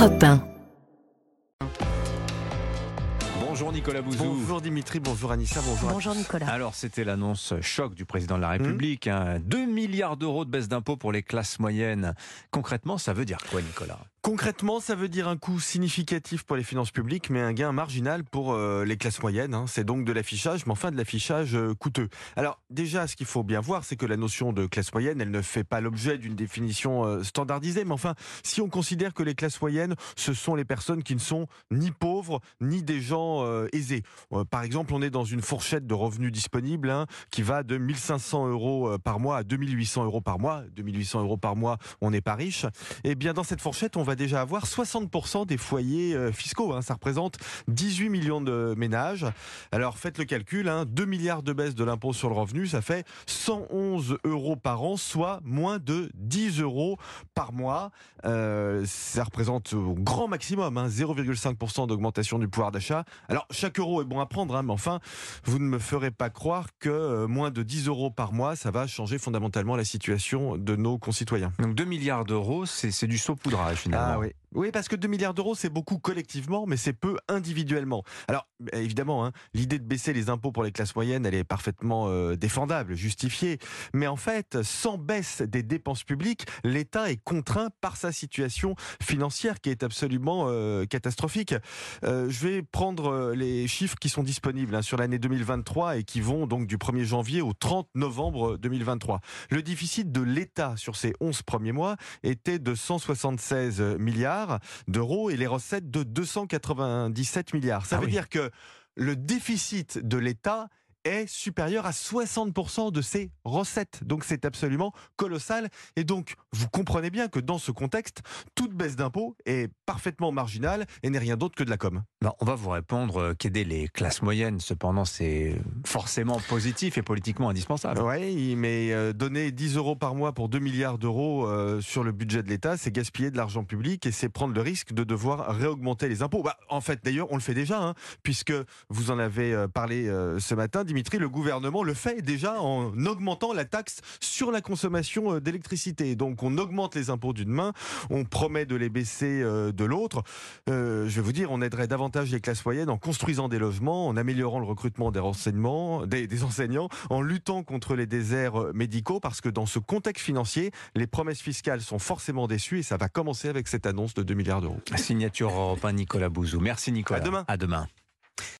Europe 1. Bonjour Nicolas Bouzou. Bonjour Dimitri, bonjour Anissa, bonjour. à Bonjour tous. Nicolas. Alors c'était l'annonce choc du président de la République. hein. 2 milliards d'euros de baisse d'impôts pour les classes moyennes. Concrètement, ça veut dire quoi Nicolas? Concrètement, ça veut dire un coût significatif pour les finances publiques, mais un gain marginal pour euh, les classes moyennes. hein. C'est donc de l'affichage, mais enfin de l'affichage euh, coûteux. Alors déjà, ce qu'il faut bien voir, c'est que la notion de classe moyenne, elle ne fait pas l'objet d'une définition euh, standardisée. Mais enfin, si on considère que les classes moyennes, ce sont les personnes qui ne sont ni pauvres, ni des gens aisés. Par exemple, on est dans une fourchette de revenus disponibles hein, qui va de 1500 euros par mois à 2800 euros par mois. 2800 euros par mois, on n'est pas riche. Et bien dans cette fourchette, on va déjà avoir 60% des foyers euh, fiscaux. hein. Ça représente 18 millions de ménages. Alors faites le calcul, hein, 2 milliards de baisse de l'impôt sur le revenu, ça fait 111 euros par an, soit moins de 10 euros par mois. Euh, ça représente au grand maximum hein, 0,5% d'augmentation du pouvoir d'achat. Alors chaque euro est bon à prendre, hein, mais enfin, vous ne me ferez pas croire que euh, moins de 10 euros par mois, ça va changer fondamentalement la situation de nos concitoyens. Donc 2 milliards d'euros, c'est du saupoudrage finalement. Ah oui. Oui, parce que 2 milliards d'euros, c'est beaucoup collectivement, mais c'est peu individuellement. Alors, évidemment, hein, l'idée de baisser les impôts pour les classes moyennes, elle est parfaitement euh, défendable, justifiée. Mais en fait, sans baisse des dépenses publiques, l'État est contraint par sa situation financière qui est absolument euh, catastrophique. Euh, je vais prendre les chiffres qui sont disponibles hein, sur l'année 2023 et qui vont donc du 1er janvier au 30 novembre 2023. Le déficit de l'État sur ces 11 premiers mois était de 176 milliards d'euros et les recettes de 297 milliards. Ça Ah veut oui. dire que le déficit de l'État est supérieur à 60% de ses recettes. Donc c'est absolument colossal. Et donc vous comprenez bien que dans ce contexte, toute baisse d'impôt est parfaitement marginale et n'est rien d'autre que de la com. Ben, on va vous répondre euh, qu'aider les classes moyennes, cependant, c'est forcément positif et politiquement indispensable. Oui, mais euh, donner 10 euros par mois pour 2 milliards d'euros euh, sur le budget de l'État, c'est gaspiller de l'argent public et c'est prendre le risque de devoir réaugmenter les impôts. Bah, en fait, d'ailleurs, on le fait déjà, hein, puisque vous en avez parlé ce matin, Dimitri, le gouvernement le fait déjà en augmentant la taxe sur la consommation euh, d'électricité. Donc, on augmente les impôts d'une main, on promet de les baisser euh, de l'autre. Euh, je vais vous dire, on aiderait davantage les classes moyennes en construisant des logements, en améliorant le recrutement des renseignements, des, des enseignants, en luttant contre les déserts médicaux, parce que dans ce contexte financier, les promesses fiscales sont forcément déçues et ça va commencer avec cette annonce de 2 milliards d'euros. Signature Europe 1, Nicolas Bouzou. Merci Nicolas. À demain. À demain.